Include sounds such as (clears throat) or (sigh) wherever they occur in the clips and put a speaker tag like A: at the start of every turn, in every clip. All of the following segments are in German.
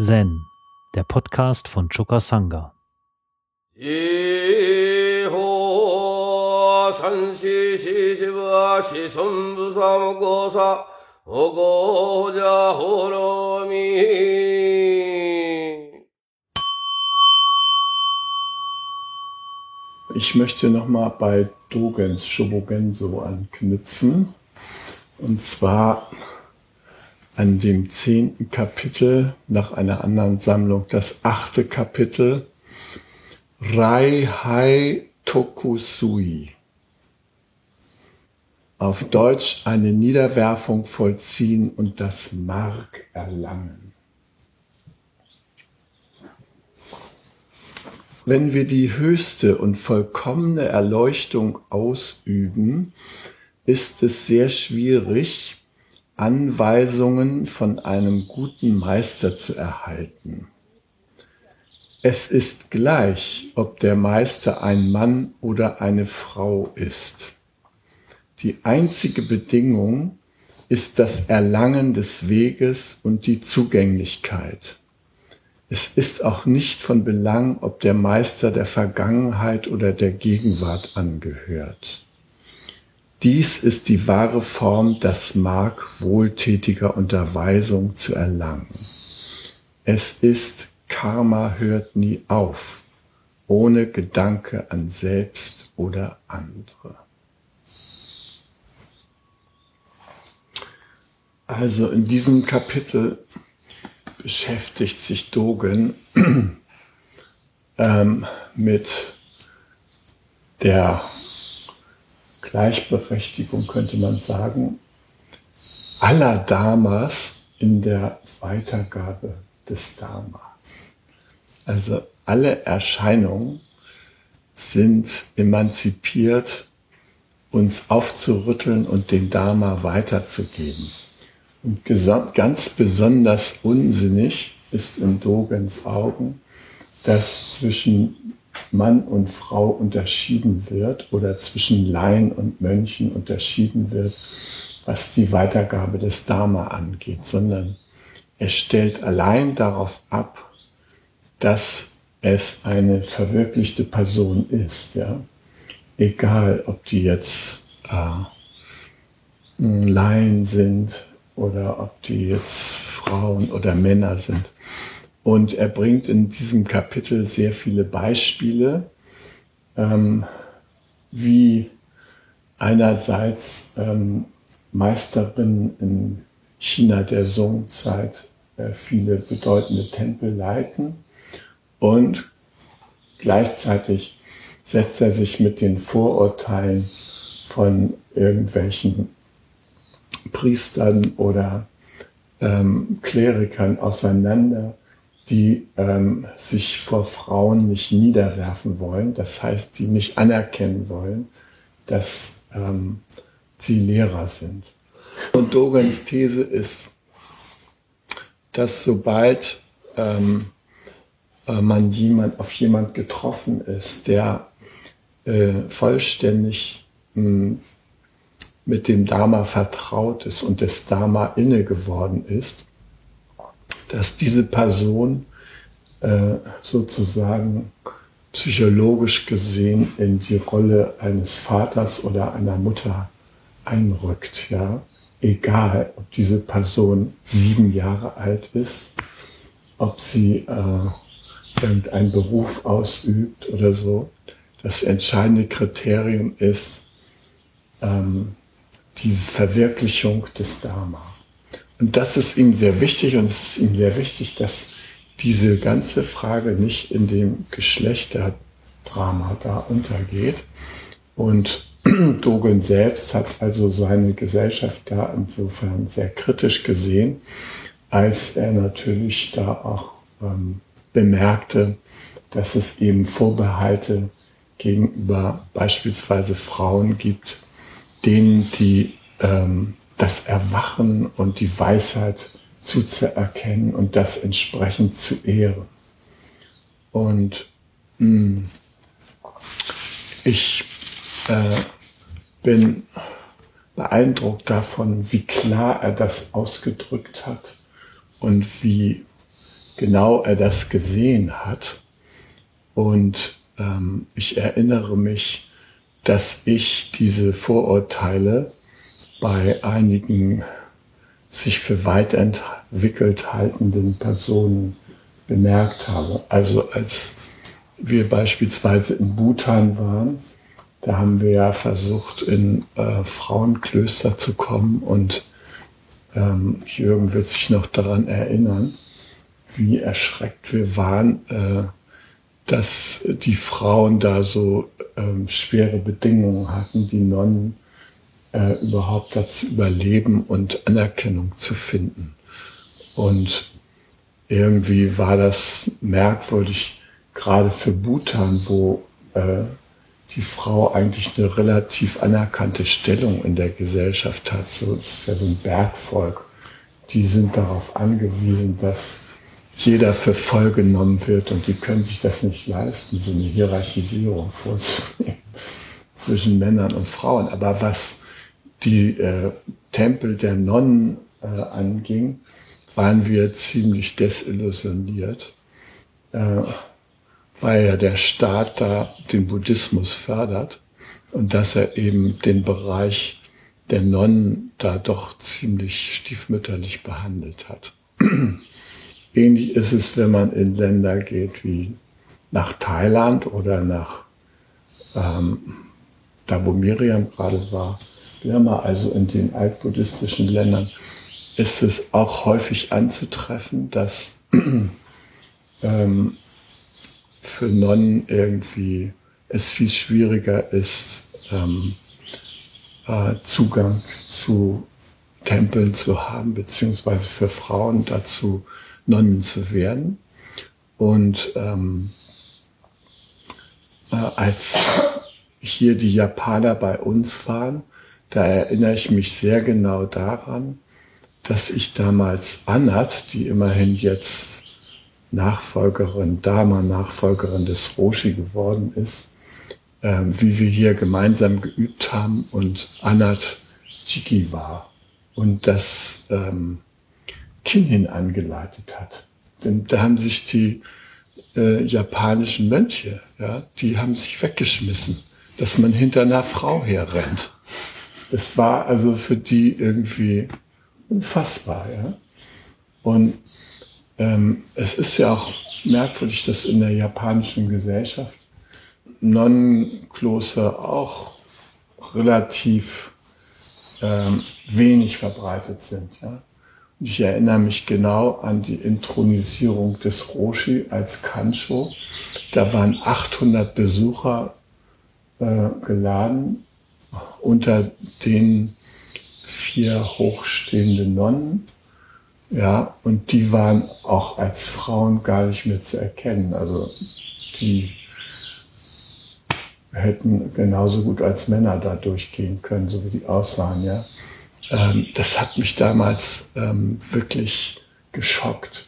A: Zen, der Podcast von Choka Sangha.
B: Ich möchte nochmal bei Dogens Shobogenso anknüpfen. Und zwar an dem zehnten Kapitel nach einer anderen Sammlung, das achte Kapitel Rai Hai Tokusui. Auf Deutsch eine Niederwerfung vollziehen und das Mark erlangen. Wenn wir die höchste und vollkommene Erleuchtung ausüben, ist es sehr schwierig, Anweisungen von einem guten Meister zu erhalten. Es ist gleich, ob der Meister ein Mann oder eine Frau ist. Die einzige Bedingung ist das Erlangen des Weges und die Zugänglichkeit. Es ist auch nicht von Belang, ob der Meister der Vergangenheit oder der Gegenwart angehört. Dies ist die wahre Form, das Mark wohltätiger Unterweisung zu erlangen. Es ist Karma hört nie auf, ohne Gedanke an selbst oder andere. Also in diesem Kapitel beschäftigt sich Dogen (clears throat) ähm, mit der Gleichberechtigung, könnte man sagen, aller Dharmas in der Weitergabe des Dharma. Also alle Erscheinungen sind emanzipiert, uns aufzurütteln und den Dharma weiterzugeben. Und ganz besonders unsinnig ist in Dogens Augen, dass zwischen Mann und Frau unterschieden wird oder zwischen Laien und Mönchen unterschieden wird, was die Weitergabe des Dharma angeht, sondern er stellt allein darauf ab, dass es eine verwirklichte Person ist, ja. Egal, ob die jetzt äh, Laien sind oder ob die jetzt Frauen oder Männer sind. Und er bringt in diesem Kapitel sehr viele Beispiele, ähm, wie einerseits ähm, Meisterinnen in China der Song-Zeit äh, viele bedeutende Tempel leiten und gleichzeitig setzt er sich mit den Vorurteilen von irgendwelchen Priestern oder ähm, Klerikern auseinander die ähm, sich vor Frauen nicht niederwerfen wollen, das heißt, die nicht anerkennen wollen, dass ähm, sie Lehrer sind. Und Dogans These ist, dass sobald ähm, äh, man jemand, auf jemand getroffen ist, der äh, vollständig mh, hm, mit dem Dharma vertraut ist und des Dharma inne geworden ist, dass diese Person äh, sozusagen psychologisch gesehen in die Rolle eines Vaters oder einer Mutter einrückt, ja. Egal, ob diese Person sieben Jahre alt ist, ob sie äh, irgendeinen Beruf ausübt oder so. Das entscheidende Kriterium ist ähm, die Verwirklichung des Dharma. Und das ist ihm sehr wichtig und es ist ihm sehr wichtig, dass diese ganze Frage nicht in dem Geschlechterdrama da untergeht. Und (clears throat) Dogen selbst hat also seine Gesellschaft da insofern sehr kritisch gesehen, als er natürlich da auch ähm, bemerkte, dass es eben Vorbehalte gegenüber beispielsweise Frauen gibt, denen die ähm, das Erwachen und die Weisheit zuzuerkennen und das entsprechend zu ehren. Und mh, hm, ich äh, bin beeindruckt davon, wie klar er das ausgedrückt hat und wie genau er das gesehen hat. Und ähm, ich erinnere mich, dass ich diese Vorurteile bei einigen sich für weit entwickelt haltenden Personen bemerkt habe. Also als wir beispielsweise in Bhutan waren, da haben wir ja versucht, in äh, Frauenklöster zu kommen und ähm, Jürgen wird sich noch daran erinnern, wie erschreckt wir waren, äh, dass die Frauen da so ähm, schwere Bedingungen hatten, die Nonnen äh, überhaupt dazu überleben und Anerkennung zu finden. Und irgendwie war das merkwürdig, gerade für Bhutan, wo äh, die Frau eigentlich eine relativ anerkannte Stellung in der Gesellschaft hat. So ist ja so ein Bergvolk. Die sind darauf angewiesen, dass jeder für voll genommen wird und die können sich das nicht leisten, so eine Hierarchisierung (laughs) vorzunehmen zwischen Männern und Frauen. Aber was die äh, Tempel der Nonnen äh, anging, waren wir ziemlich desillusioniert. Äh, weil ja der Staat da den Buddhismus fördert und dass er eben den Bereich der Nonnen da doch ziemlich stiefmütterlich behandelt hat. (clears throat) Ähnlich ist es, wenn man in Länder geht wie nach Thailand oder nach ähm, da, wo Miriam gerade war, Birma, also in den altbuddhistischen Ländern, ist es auch häufig anzutreffen, dass (clears throat) ähm, für Nonnen irgendwie es viel schwieriger ist, ähm, äh, Zugang zu Tempeln zu haben, beziehungsweise für Frauen dazu Nonnen zu werden. Und ähm, äh, als hier die Japaner bei uns waren, da erinnere ich mich sehr genau daran, dass ich damals Anat, die immerhin jetzt Nachfolgerin, Dharma-Nachfolgerin des Roshi geworden ist, äh, wie wir hier gemeinsam geübt haben und Anat Chiki war und das ähm, Kinhin angeleitet hat. Denn da haben sich die äh, japanischen Mönche, ja, die haben sich weggeschmissen, dass man hinter einer Frau herrennt. Das war also für die irgendwie unfassbar. Ja? Und ähm, es ist ja auch merkwürdig, dass in der japanischen Gesellschaft Nonnenkloster auch relativ ähm, wenig verbreitet sind. Ja? Ich erinnere mich genau an die Intronisierung des Roshi als Kancho. Da waren 800 Besucher äh, geladen, unter denen vier hochstehende Nonnen ja, und die waren auch als Frauen gar nicht mehr zu erkennen. Also die hätten genauso gut als Männer da durchgehen können, so wie die aussahen, ja. Ähm, das hat mich damals ähm, wirklich geschockt,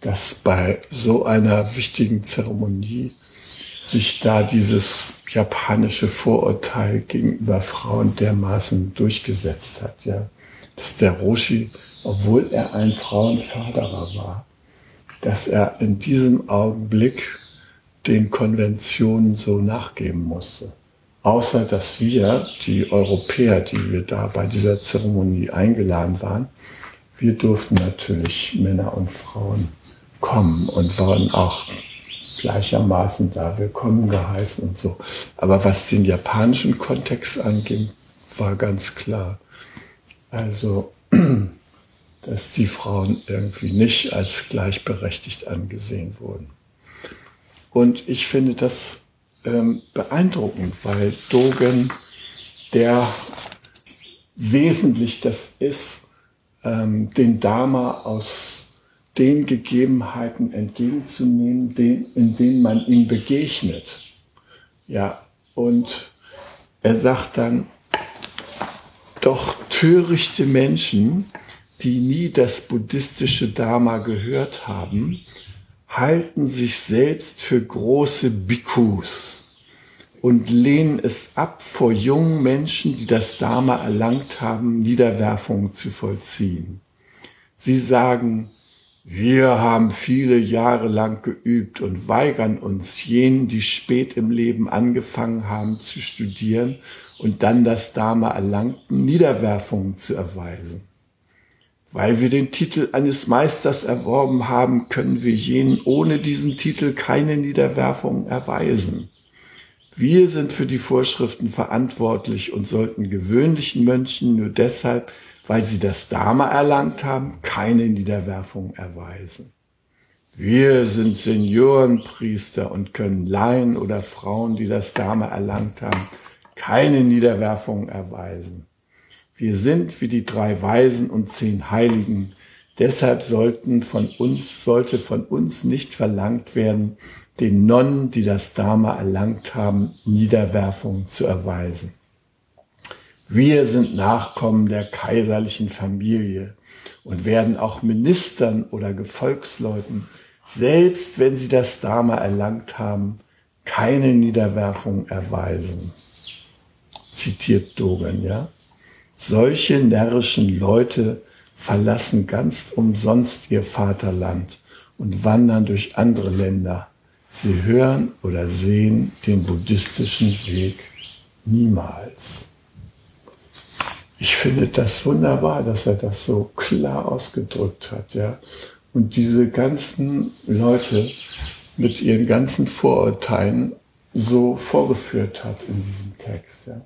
B: dass bei so einer wichtigen Zeremonie sich da dieses japanische Vorurteil gegenüber Frauen dermaßen durchgesetzt hat, ja. Dass der Roshi obwohl er ein Frauenförderer war, dass er in diesem Augenblick den Konventionen so nachgeben musste. Außer dass wir, die Europäer, die wir da bei dieser Zeremonie eingeladen waren, wir durften natürlich Männer und Frauen kommen und waren auch gleichermaßen da willkommen geheißen und so. Aber was den japanischen Kontext anging, war ganz klar. Also (clears throat) dass die Frauen irgendwie nicht als gleichberechtigt angesehen wurden. Und ich finde das ähm, beeindruckend, weil Dogen, der wesentlich das ist, ähm, den Dharma aus den Gegebenheiten entgegenzunehmen, den, in denen man ihm begegnet. Ja, und er sagt dann, doch törichte Menschen die nie das buddhistische Dharma gehört haben, halten sich selbst für große Bhikkhus und lehnen es ab, vor jungen Menschen, die das Dharma erlangt haben, Niederwerfungen zu vollziehen. Sie sagen, Wir haben viele Jahre lang geübt und weigern uns, jenen, die spät im Leben angefangen haben zu studieren und dann das Dharma erlangten, Niederwerfungen zu erweisen. Weil wir den Titel eines Meisters erworben haben, können wir jenen ohne diesen Titel keine Niederwerfung erweisen. Wir sind für die Vorschriften verantwortlich und sollten gewöhnlichen Mönchen nur deshalb, weil sie das Dharma erlangt haben, keine Niederwerfung erweisen. Wir sind Seniorenpriester und können Laien oder Frauen, die das Dharma erlangt haben, keine Niederwerfung erweisen. Wir sind wie die drei Weisen und zehn Heiligen. Deshalb sollten von uns, sollte von uns nicht verlangt werden, den Nonnen, die das Dharma erlangt haben, Niederwerfung zu erweisen. Wir sind Nachkommen der kaiserlichen Familie und werden auch Ministern oder Gefolgsleuten, selbst wenn sie das Dharma erlangt haben, keine Niederwerfung erweisen. Zitiert Dogen, ja? Solche närrischen Leute verlassen ganz umsonst ihr Vaterland und wandern durch andere Länder. Sie hören oder sehen den buddhistischen Weg niemals. Ich finde das wunderbar, dass er das so klar ausgedrückt hat, ja. Und diese ganzen Leute mit ihren ganzen Vorurteilen so vorgeführt hat in diesem Text, ja.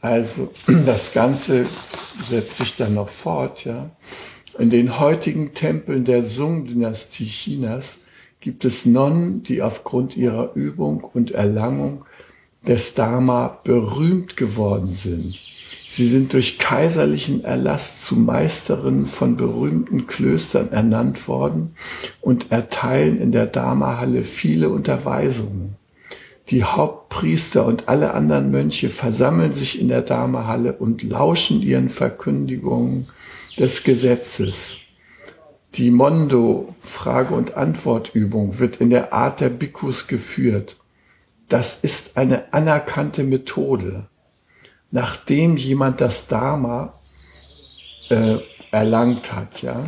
B: Also (clears throat) das Ganze setzt sich dann noch fort. Ja. In den heutigen Tempeln der Sung-Dynastie Chinas gibt es Nonnen, die aufgrund ihrer Übung und Erlangung des Dharma berühmt geworden sind. Sie sind durch kaiserlichen Erlass zu Meisterinnen von berühmten Klöstern ernannt worden und erteilen in der Dharma-Halle viele Unterweisungen. Die Hauptpriester und alle anderen Mönche versammeln sich in der Dharma-Halle und lauschen ihren Verkündigungen des Gesetzes. Die Mondo, Frage- und Antwortübung, wird in der Art der Bhikkhus geführt. Das ist eine anerkannte Methode. Nachdem jemand das Dharma äh, erlangt hat, ja,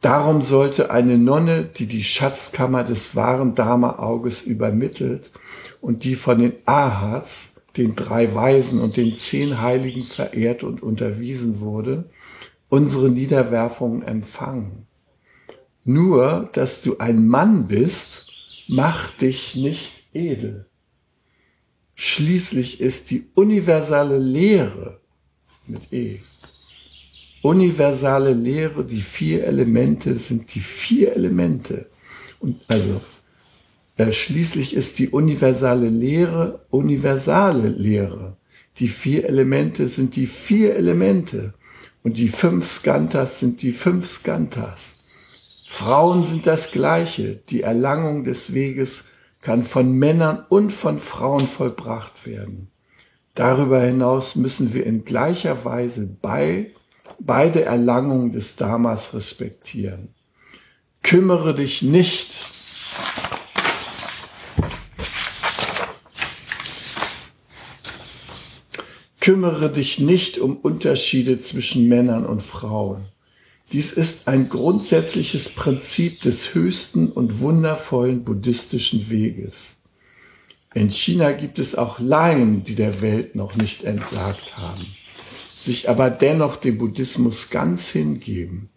B: Darum sollte eine Nonne, die die Schatzkammer des wahren Dharma-Auges übermittelt und die von den Ahats, den drei Weisen und den zehn Heiligen verehrt und unterwiesen wurde, unsere Niederwerfungen empfangen. Nur, dass du ein Mann bist, macht dich nicht edel. Schließlich ist die universale Lehre mit E universale Lehre, die vier Elemente sind die vier Elemente. Und also äh, schließlich ist die universale Lehre universale Lehre. Die vier Elemente sind die vier Elemente. Und die fünf Skantas sind die fünf Skantas. Frauen sind das Gleiche. Die Erlangung des Weges kann von Männern und von Frauen vollbracht werden. Darüber hinaus müssen wir in gleicher Weise bei beide Erlangungen des Dharmas respektieren. Kümmere dich nicht Kümmere dich nicht um Unterschiede zwischen Männern und Frauen. Dies ist ein grundsätzliches Prinzip des höchsten und wundervollen buddhistischen Weges. In China gibt es auch Laien, die der Welt noch nicht entsagt haben sich aber dennoch dem Buddhismus ganz hingeben.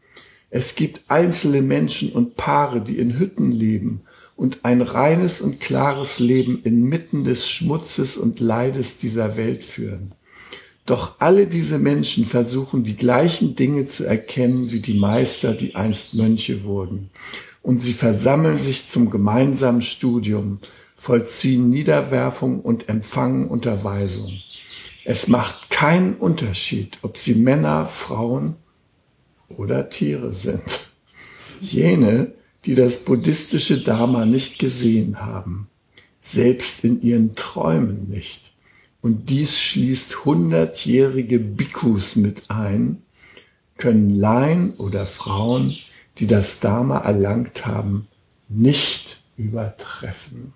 B: Es gibt einzelne Menschen und Paare, die in Hütten leben und ein reines und klares Leben inmitten des Schmutzes und Leides dieser Welt führen. Doch alle diese Menschen versuchen die gleichen Dinge zu erkennen wie die Meister, die einst Mönche wurden. Und sie versammeln sich zum gemeinsamen Studium, vollziehen Niederwerfung und empfangen Unterweisung. Es macht keinen Unterschied, ob sie Männer, Frauen oder Tiere sind. Jene, die das buddhistische Dharma nicht gesehen haben, selbst in ihren Träumen nicht. Und dies schließt hundertjährige Bhikkhus mit ein, können Laien oder Frauen, die das Dharma erlangt haben, nicht übertreffen.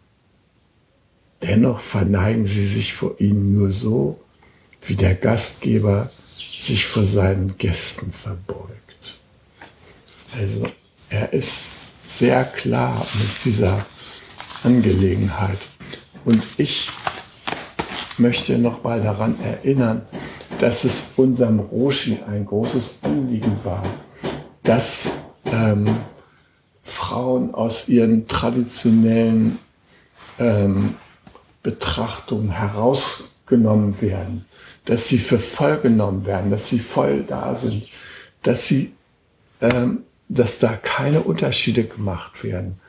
B: Dennoch verneigen sie sich vor ihnen nur so, wie der Gastgeber sich vor seinen Gästen verbeugt. Also er ist sehr klar mit dieser Angelegenheit. Und ich möchte noch mal daran erinnern, dass es unserem Roshi ein großes Anliegen war, dass ähm, Frauen aus ihren traditionellen ähm, Betrachtungen herausgenommen werden, dass sie für voll genommen werden, dass sie voll da sind, dass sie, ähm, dass da keine Unterschiede gemacht werden.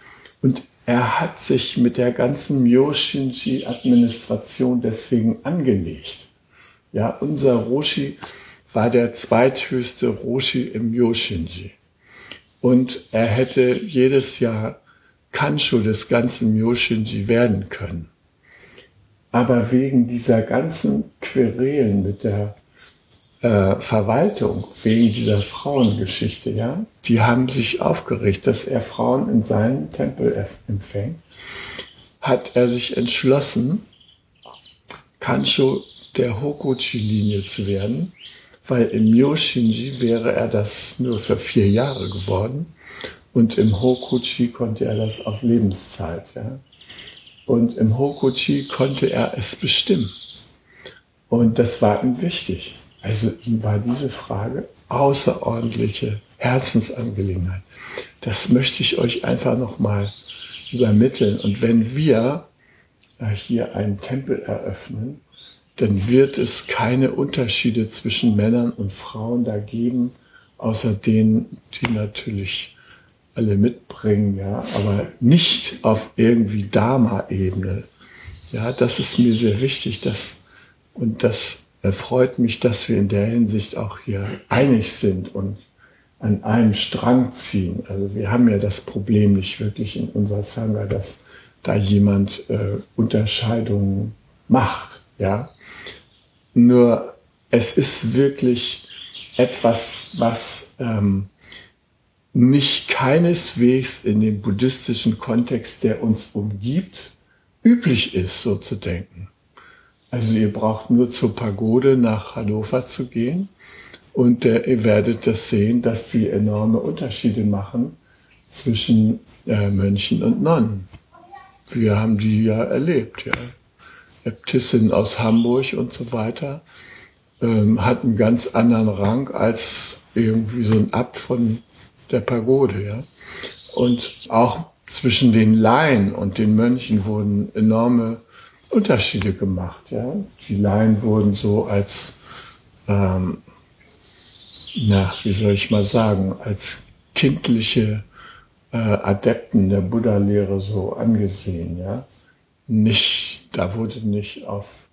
B: Und er hat sich mit der ganzen Myoshinji-Administration deswegen angelegt. Ja, unser Roshi war der zweithöchste Roshi im Myoshinji. Und er hätte jedes Jahr Kanshu des ganzen Myoshinji werden können. Aber wegen dieser ganzen Querelen mit der äh, Verwaltung, wegen dieser Frauengeschichte, ja, die haben sich aufgeregt, dass er Frauen in seinen Tempel empfängt, hat er sich entschlossen, Kansho der Hokuchi-Linie zu werden, weil im Myoshinji wäre er das nur für vier Jahre geworden und im Hokuchi konnte er das auf Lebenszeit. Ja. Und im Hokuchi konnte er es bestimmen. Und das war ihm wichtig. Also ihm war diese Frage außerordentliche Herzensangelegenheit. Das möchte ich euch einfach nochmal übermitteln. Und wenn wir äh, hier einen Tempel eröffnen, dann wird es keine Unterschiede zwischen Männern und Frauen da geben, außer denen, die natürlich alle mitbringen, ja, aber nicht auf irgendwie Dharma-Ebene. Ja, das ist mir sehr wichtig, dass, und das erfreut mich, dass wir in der Hinsicht auch hier einig sind und an einem Strang ziehen. Also wir haben ja das Problem nicht wirklich in unserer Sangha, dass da jemand äh, Unterscheidungen macht, ja. Nur es ist wirklich etwas, was ähm, nicht keineswegs in dem buddhistischen Kontext, der uns umgibt, üblich ist, so zu denken. Also ihr braucht nur zur Pagode nach Hannover zu gehen und äh, ihr werdet das sehen, dass die enorme Unterschiede machen zwischen äh, Mönchen und Nonnen. Wir haben die ja erlebt, ja. Äbtissin aus Hamburg und so weiter ähm, hat einen ganz anderen Rang als irgendwie so ein Abt von der Pagode, ja. Und auch zwischen den Laien und den Mönchen wurden enorme Unterschiede gemacht, ja. Die Laien wurden so als, ähm, na, wie soll ich mal sagen, als kindliche äh, Adepten der Buddha-Lehre so angesehen, ja. Nicht, da wurde nicht auf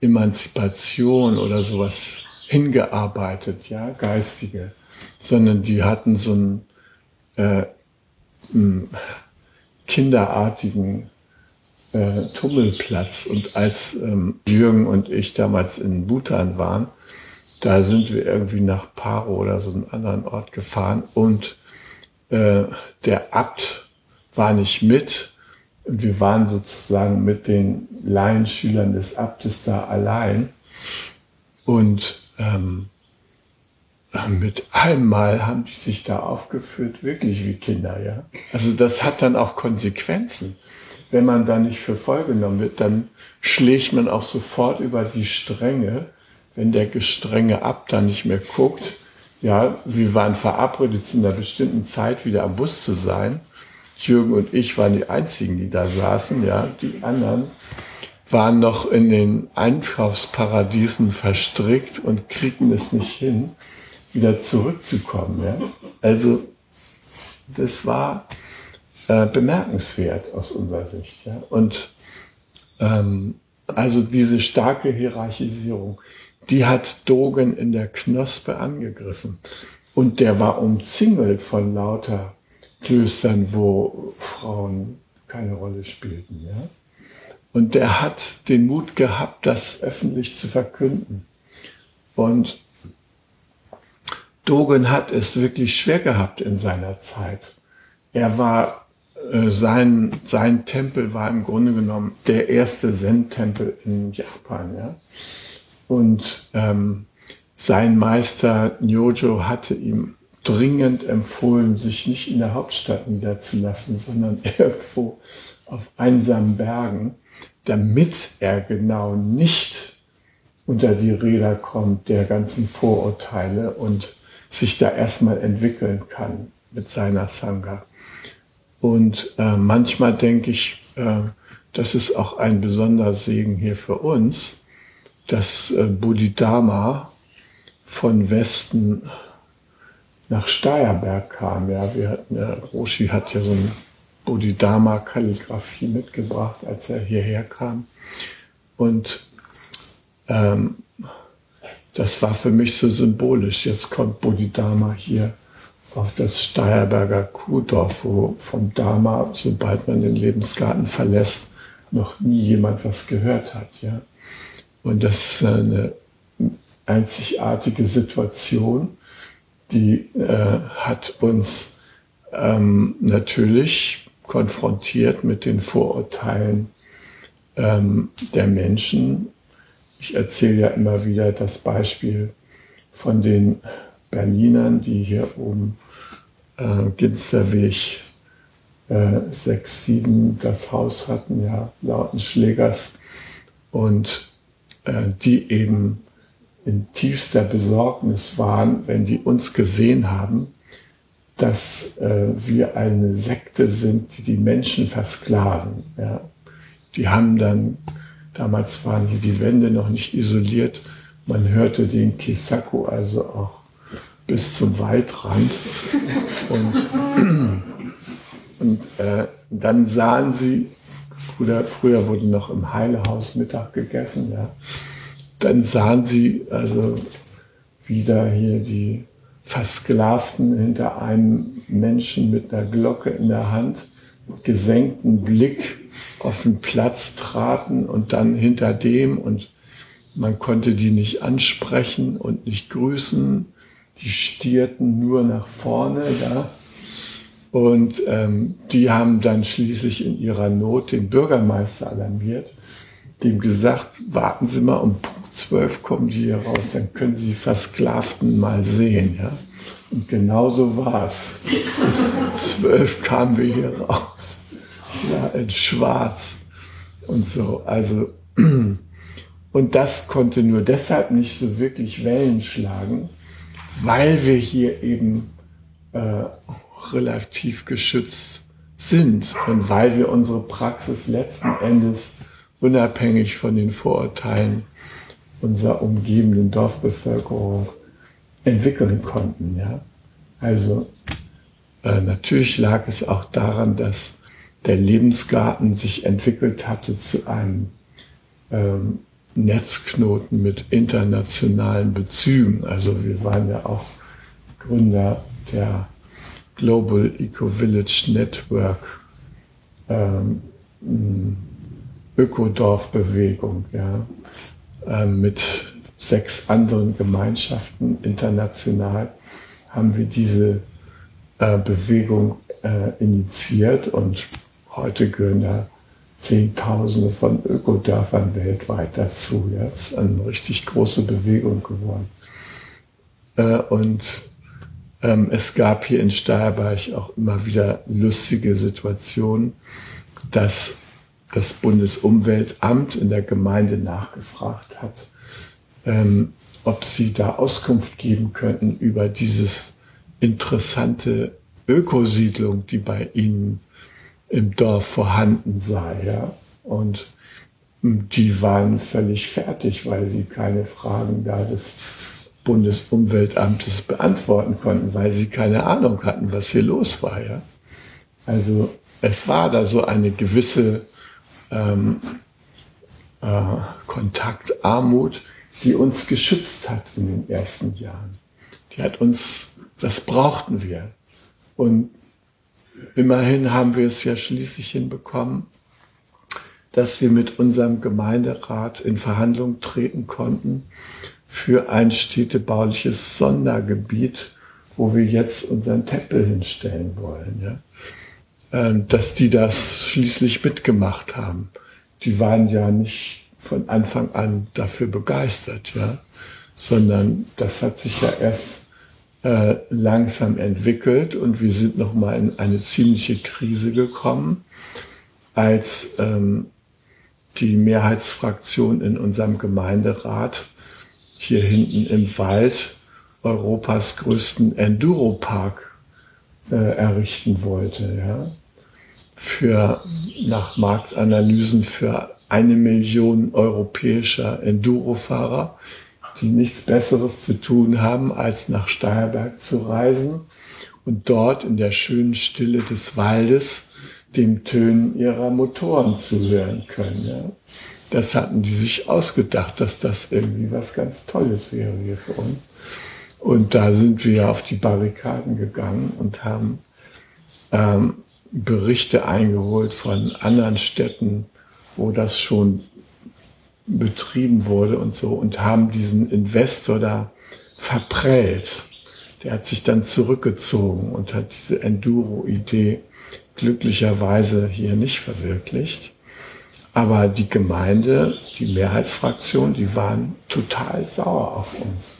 B: Emanzipation oder sowas hingearbeitet, ja, geistige sondern die hatten so einen äh, kinderartigen äh, Tummelplatz. Und als ähm, Jürgen und ich damals in Bhutan waren, da sind wir irgendwie nach Paro oder so einen anderen Ort gefahren und äh, der Abt war nicht mit und wir waren sozusagen mit den Laienschülern des Abtes da allein und ähm, mit einmal haben die sich da aufgeführt, wirklich wie Kinder, ja. Also das hat dann auch Konsequenzen. Wenn man da nicht für voll genommen wird, dann schlägt man auch sofort über die Stränge, wenn der gestrenge Ab dann nicht mehr guckt. Ja, wir waren verabredet, zu einer bestimmten Zeit wieder am Bus zu sein. Jürgen und ich waren die einzigen, die da saßen, ja. Die anderen waren noch in den Einkaufsparadiesen verstrickt und kriegen es nicht hin wieder zurückzukommen. Ja? Also das war äh, bemerkenswert aus unserer Sicht. Ja? Und ähm, also diese starke Hierarchisierung, die hat Dogen in der Knospe angegriffen. Und der war umzingelt von lauter Klöstern, wo Frauen keine Rolle spielten. Ja? Und der hat den Mut gehabt, das öffentlich zu verkünden. Und Dogen hat es wirklich schwer gehabt in seiner Zeit. Er war, äh, sein, sein Tempel war im Grunde genommen der erste Zen-Tempel in Japan. Ja? Und ähm, sein Meister Nyojo hatte ihm dringend empfohlen, sich nicht in der Hauptstadt niederzulassen, sondern (laughs) irgendwo auf einsamen Bergen, damit er genau nicht unter die Räder kommt der ganzen Vorurteile und sich da erstmal entwickeln kann mit seiner Sangha. Und äh, manchmal denke ich, äh, das ist auch ein besonderer Segen hier für uns, dass äh, Bodhidharma von Westen nach Steierberg kam. Ja, wir hatten, ja, Roshi hat ja so ein Bodhidharma-Kalligraphie mitgebracht, als er hierher kam. Und ähm, das war für mich so symbolisch. Jetzt kommt Bodhidharma hier auf das Steierberger Kuhdorf, wo vom Dharma, sobald man den Lebensgarten verlässt, noch nie jemand was gehört hat. Ja? Und das ist eine einzigartige Situation, die äh, hat uns ähm, natürlich konfrontiert mit den Vorurteilen ähm, der Menschen. Ich erzähle ja immer wieder das Beispiel von den Berlinern, die hier oben äh, Ginsterweg äh, 6, 7 das Haus hatten, ja, Lautenschlägers, und die eben in tiefster Besorgnis waren, wenn die uns gesehen haben, dass äh, wir eine Sekte sind, die die Menschen versklaven. Ja. Die haben dann, damals waren hier die Wände noch nicht isoliert, man hörte den Kisaku also auch bis zum Waldrand. Und, (clears throat) und äh, dann sahen sie, früher, früher wurde noch im Heilehaus Mittag gegessen, ja. Dann sahen sie also wieder hier die Versklavten hinter einem Menschen mit einer Glocke in der Hand, gesenkten Blick auf den Platz traten und dann hinter dem und man konnte die nicht ansprechen und nicht grüßen die stierten nur nach vorne da. Und ähm, die haben dann schließlich in ihrer Not den Bürgermeister alarmiert, dem gesagt, warten Sie mal, um Punkt 12 kommen die hier raus, dann können Sie Versklavten mal sehen. Ja? Und genau so war es. (laughs) Zwölf kamen wir hier raus. Ja, in schwarz und so. Also, (clears throat) und das konnte nur deshalb nicht so wirklich Wellen schlagen, weil wir hier eben äh, relativ geschützt sind und weil wir unsere Praxis letzten Endes unabhängig von den Vorurteilen unserer umgebenden Dorfbevölkerung entwickeln konnten. Ja? Also äh, natürlich lag es auch daran, dass der Lebensgarten sich entwickelt hatte zu einem ähm, Netzknoten mit internationalen Bezügen. Also wir waren ja auch Gründer der Global Eco Village Network, ähm, Ökodorfbewegung, ja, äh, mit sechs anderen Gemeinschaften international haben wir diese äh, Bewegung äh, initiiert und heute gehören da Zehntausende von Ökodörfern weltweit dazu. Ja, das ist eine richtig große Bewegung geworden. Äh, und ähm, es gab hier in Steierberg auch immer wieder lustige Situationen, dass das Bundesumweltamt in der Gemeinde nachgefragt hat, ähm, ob sie da Auskunft geben könnten über dieses interessante Ökosiedlung, die bei ihnen im Dorf vorhanden sei. Ja? Und die waren völlig fertig, weil sie keine Fragen da des Bundesumweltamtes beantworten konnten, weil sie keine Ahnung hatten, was hier los war. Ja? Also es war da so eine gewisse ähm, äh, Kontaktarmut, die uns geschützt hat in den ersten Jahren. Die hat uns, das brauchten wir. Und Immerhin haben wir es ja schließlich hinbekommen, dass wir mit unserem Gemeinderat in Verhandlungen treten konnten für ein städtebauliches Sondergebiet, wo wir jetzt unseren Tempel hinstellen wollen. Ja? Ähm, dass die das schließlich mitgemacht haben. Die waren ja nicht von Anfang an dafür begeistert, ja? sondern das hat sich ja erst äh, langsam entwickelt und wir sind nochmal in eine ziemliche Krise gekommen, als ähm, die Mehrheitsfraktion in unserem Gemeinderat hier hinten im Wald Europas größten Enduropark äh, errichten wollte. Ja? Für, nach Marktanalysen für eine Million europäischer Endurofahrer, die nichts Besseres zu tun haben, als nach Steierberg zu reisen und dort in der schönen Stille des Waldes dem Tönen ihrer Motoren zuhören können. Ja. Das hatten die sich ausgedacht, dass das irgendwie was ganz Tolles wäre hier für uns. Und da sind wir auf die Barrikaden gegangen und haben ähm, Berichte eingeholt von anderen Städten, wo das schon betrieben wurde und so und haben diesen Investor da verprellt. Der hat sich dann zurückgezogen und hat diese Enduro-Idee glücklicherweise hier nicht verwirklicht. Aber die Gemeinde, die Mehrheitsfraktion, die waren total sauer auf uns.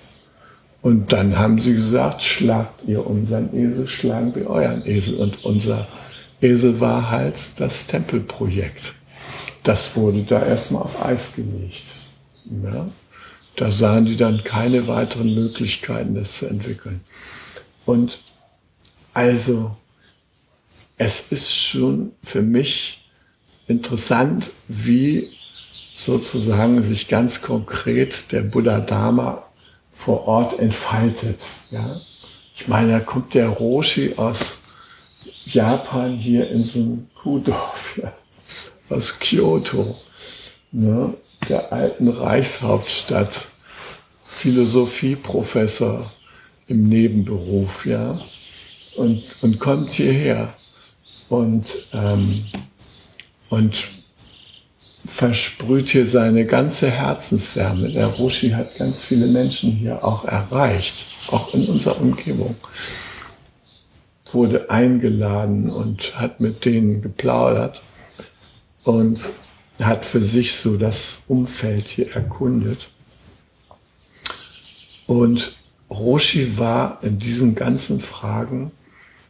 B: Und dann haben sie gesagt, schlagt ihr unseren Esel, schlagen wir euren Esel. Und unser Esel war halt das Tempelprojekt. Das wurde da erstmal auf Eis gelegt. Ja? Da sahen die dann keine weiteren Möglichkeiten, das zu entwickeln. Und also es ist schon für mich interessant, wie sozusagen sich ganz konkret der Buddha Dharma vor Ort entfaltet. Ja? Ich meine, da kommt der Roshi aus Japan hier in so ein Kuhdorf, (laughs) ja, aus Kyoto, ne? der alten Reichshauptstadt, Philosophieprofessor im Nebenberuf, ja, und, und kommt hierher und, ähm, und versprüht hier seine ganze Herzenswärme. Der Roshi hat ganz viele Menschen hier auch erreicht, auch in unserer Umgebung. Wurde eingeladen und hat mit denen geplaudert und hat für sich so das Umfeld hier erkundet. Und Roshi war in diesen ganzen Fragen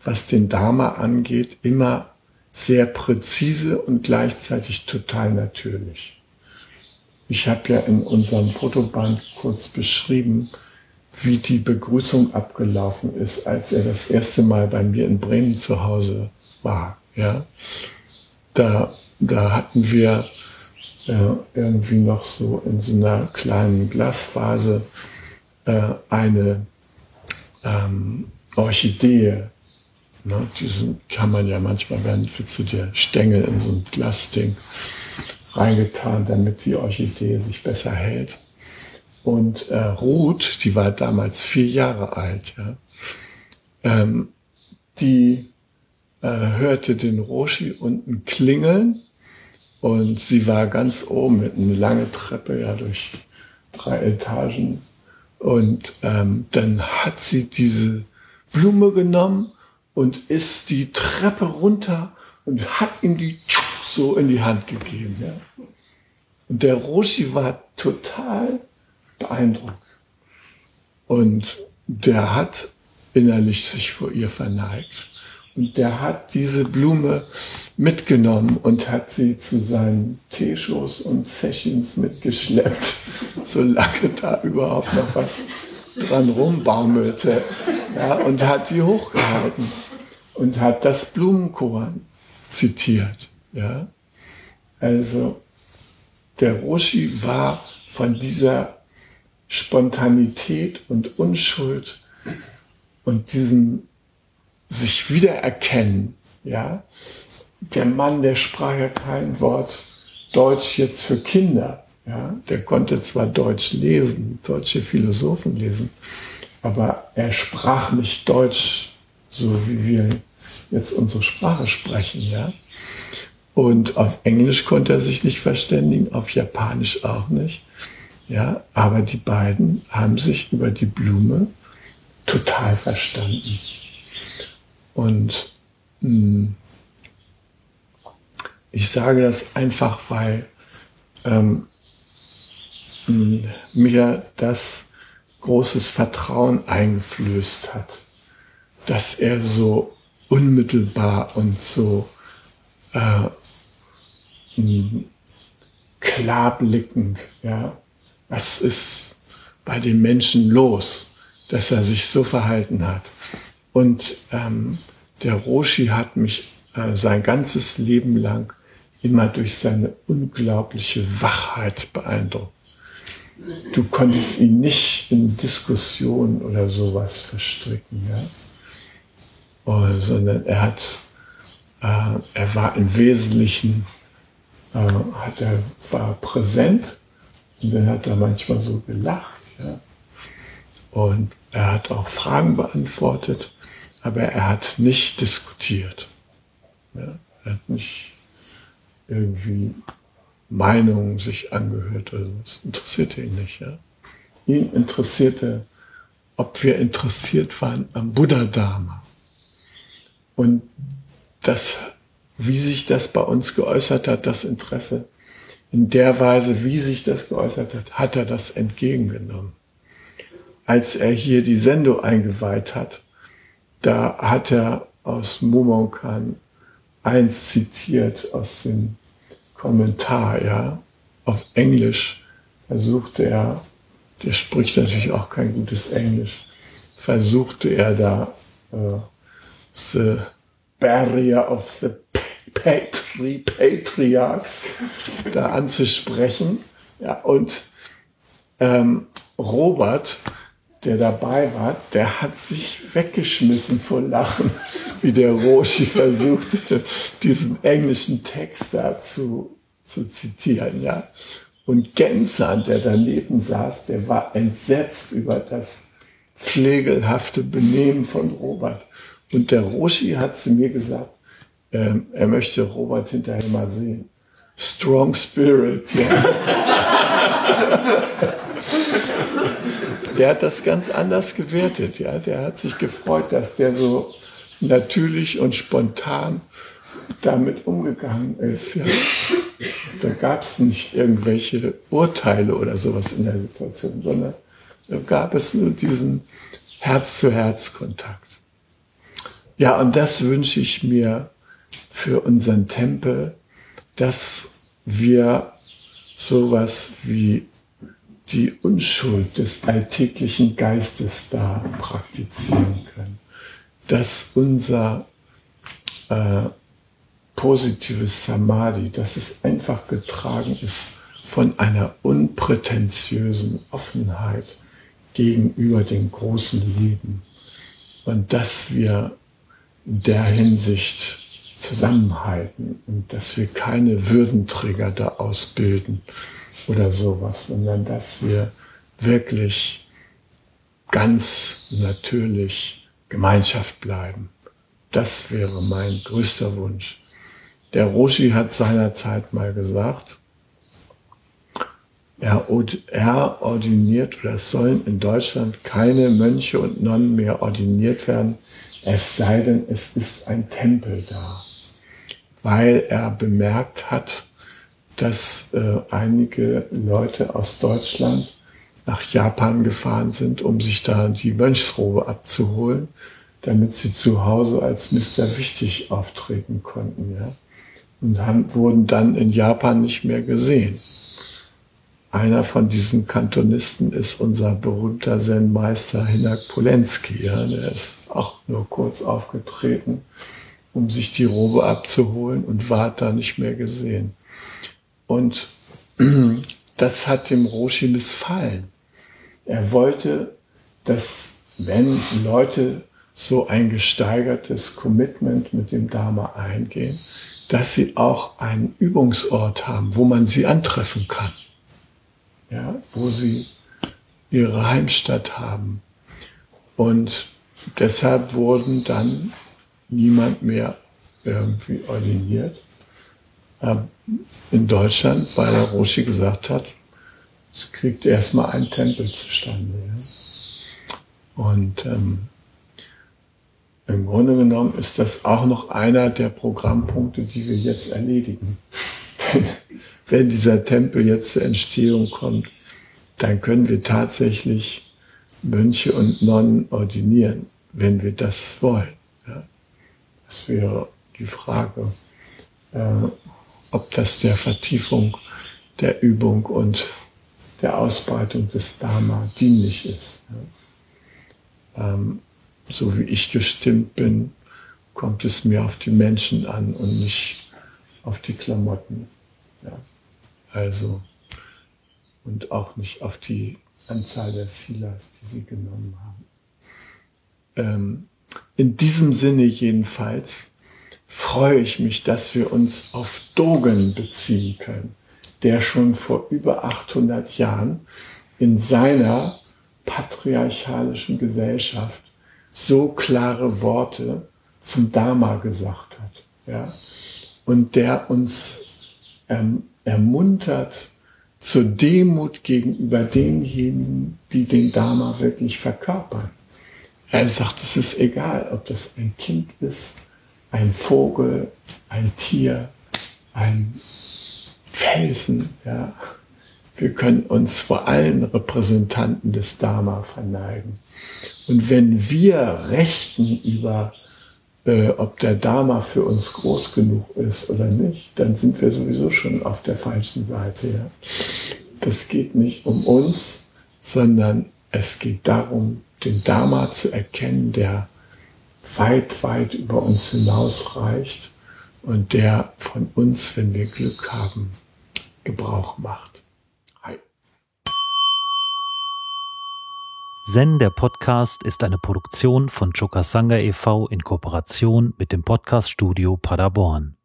B: was den Dharma angeht, immer sehr präzise und gleichzeitig total natürlich. Ich habe ja in unserem Fotoband kurz beschrieben, wie die Begrüßung abgelaufen ist, als er das erste Mal bei mir in Bremen zu Hause war. Ja, da, da hatten wir äh, irgendwie noch so in so einer kleinen Glasvase äh, eine ähm, Orchidee Ne? Diesen kann man ja manchmal, werden zu der Stängel in so ein Glasding reingetan, damit die Orchidee sich besser hält. Und äh, Ruth, die war damals vier Jahre alt, ja, ähm, die äh, hörte den Roshi unten klingeln und sie war ganz oben mit einer langen Treppe ja durch drei Etagen und ähm, dann hat sie diese Blume genommen und ist die Treppe runter und hat ihm die so in die Hand gegeben. Ja. Und der Roshi war total beeindruckt. Und der hat innerlich sich vor ihr verneigt. Und der hat diese Blume mitgenommen und hat sie zu seinen Teeschoß und Sessions mitgeschleppt, (laughs) solange da überhaupt noch was dran rumbaumelte. Ja, und hat die hochgehalten und hat das Blumenkoran zitiert. Ja? Also der Roshi war von dieser Spontanität und Unschuld und diesem sich wiedererkennen, ja, der Mann, der sprach ja kein Wort Deutsch jetzt für Kinder, ja, der konnte zwar Deutsch lesen, deutsche Philosophen lesen, aber er sprach nicht Deutsch so wie wir jetzt unsere Sprache sprechen, ja. Und auf Englisch konnte er sich nicht verständigen, auf Japanisch auch nicht. Ja, aber die beiden haben sich über die Blume total verstanden. Und mh, hm, ich sage das einfach, weil ähm, mh, hm, mir das großes Vertrauen eingeflößt hat, dass er so unmittelbar und so äh, klarblickend, ja, was ist bei den Menschen los, dass er sich so verhalten hat. Und ähm, der Roshi hat mich äh, sein ganzes Leben lang immer durch seine unglaubliche Wachheit beeindruckt. Du konntest ihn nicht in Diskussionen oder sowas verstricken, ja? Oh, sondern er hat, äh, er war im Wesentlichen, äh, hat er, war präsent und dann hat er manchmal so gelacht, ja? Und er hat auch Fragen beantwortet, aber er hat nicht diskutiert. Ja? Er hat nicht irgendwie Meinungen sich angehört oder so. Das interessierte ihn nicht. Ja? Ihn interessierte, ob wir interessiert waren am Buddha-Dharma. Und das, wie sich das bei uns geäußert hat, das Interesse, in der Weise, wie sich das geäußert hat, hat er das entgegengenommen. Als er hier die Sendung eingeweiht hat, da hat er aus Mumonkan eins zitiert aus dem Kommentar, ja, auf Englisch versuchte er, der spricht natürlich auch kein gutes Englisch, versuchte er da uh, the barrier of the patri patriarchs da anzusprechen. Ja, und ähm, Robert der dabei war, der hat sich weggeschmissen vor Lachen, (laughs) wie der Roshi versuchte, (laughs) diesen englischen Text da zu, zu zitieren, ja. Und Gensern, der daneben saß, der war entsetzt über das pflegelhafte Benehmen von Robert. Und der Roshi hat zu mir gesagt, äh, er möchte Robert hinterher mal sehen. Strong Spirit, ja. (laughs) der hat das ganz anders gewertet. Ja, der hat sich gefreut, dass der so natürlich und spontan damit umgegangen ist. Ja. Da gab es nicht irgendwelche Urteile oder sowas in der Situation, sondern da gab es nur diesen Herz-zu-Herz-Kontakt. Ja, und das wünsche ich mir für unseren Tempel, dass wir sowas wie die Unschuld des alltäglichen Geistes da praktizieren können. Dass unser äh, positives Samadhi, dass es einfach getragen ist von einer unprätentiösen Offenheit gegenüber dem großen Leben und dass wir der Hinsicht zusammenhalten und dass wir keine Würdenträger da ausbilden, oder sowas, sondern dass wir wirklich ganz natürlich Gemeinschaft bleiben. Das wäre mein größter Wunsch. Der Roshi hat seinerzeit mal gesagt, er, er ordiniert oder es sollen in Deutschland keine Mönche und Nonnen mehr ordiniert werden, es sei denn, es ist ein Tempel da. Weil er bemerkt hat, dass äh, einige Leute aus Deutschland nach Japan gefahren sind, um sich da die Mönchsrobe abzuholen, damit sie zu Hause als Mr. Wichtig auftreten konnten. Ja? Und haben, wurden dann in Japan nicht mehr gesehen. Einer von diesen Kantonisten ist unser berühmter Zen-Meister Hinak Polenski. Ja? Der ist auch nur kurz aufgetreten, um sich die Robe abzuholen und war da nicht mehr gesehen. Und (clears throat) das hat dem Roshi missfallen. Er wollte, dass wenn Leute so ein gesteigertes Commitment mit dem Dharma eingehen, dass sie auch einen Übungsort haben, wo man sie antreffen kann. Ja, wo sie ihre Heimstatt haben. Und deshalb wurden dann niemand mehr irgendwie ordiniert. Ähm, in Deutschland, weil der Roshi gesagt hat, es kriegt erstmal ein Tempel zustande. Ja? Und ähm, im Grunde genommen ist das auch noch einer der Programmpunkte, die wir jetzt erledigen. (laughs) Wenn, wenn dieser Tempel jetzt zur Entstehung kommt, dann können wir tatsächlich Mönche und Nonnen ordinieren, wenn wir das wollen. Ja. Das wäre die Frage, äh, ob das der Vertiefung der Übung und der Ausbreitung des Dharma dienlich ist. Ja. Ähm, so wie ich gestimmt bin, kommt es mir auf die Menschen an und nicht auf die Klamotten. Ja. Also, und auch nicht auf die Anzahl der Silas, die sie genommen haben. Ähm, in diesem Sinne jedenfalls freue ich mich, dass wir uns auf Dogen beziehen können, der schon vor über 800 Jahren in seiner patriarchalischen Gesellschaft so klare Worte zum Dharma gesagt hat. Ja? Und der uns ähm, ermuntert zur Demut gegenüber denjenigen, die den Dharma wirklich verkörpern. Er sagt, es ist egal, ob das ein Kind ist, ein Vogel, ein Tier, ein Felsen. Ja. Wir können uns vor allen Repräsentanten des Dharma verneigen. Und wenn wir rechten über äh, ob der Dharma für uns groß genug ist oder nicht, dann sind wir sowieso schon auf der falschen Seite. Ja. Das geht nicht um uns, sondern es geht darum, den Dharma zu erkennen, der weit, weit über uns hinausreicht und der von uns, wenn wir Glück haben, Gebrauch macht.
A: Zen, der Podcast, ist eine Produktion von Chokasanga e.V. in Kooperation mit dem Podcaststudio Paderborn.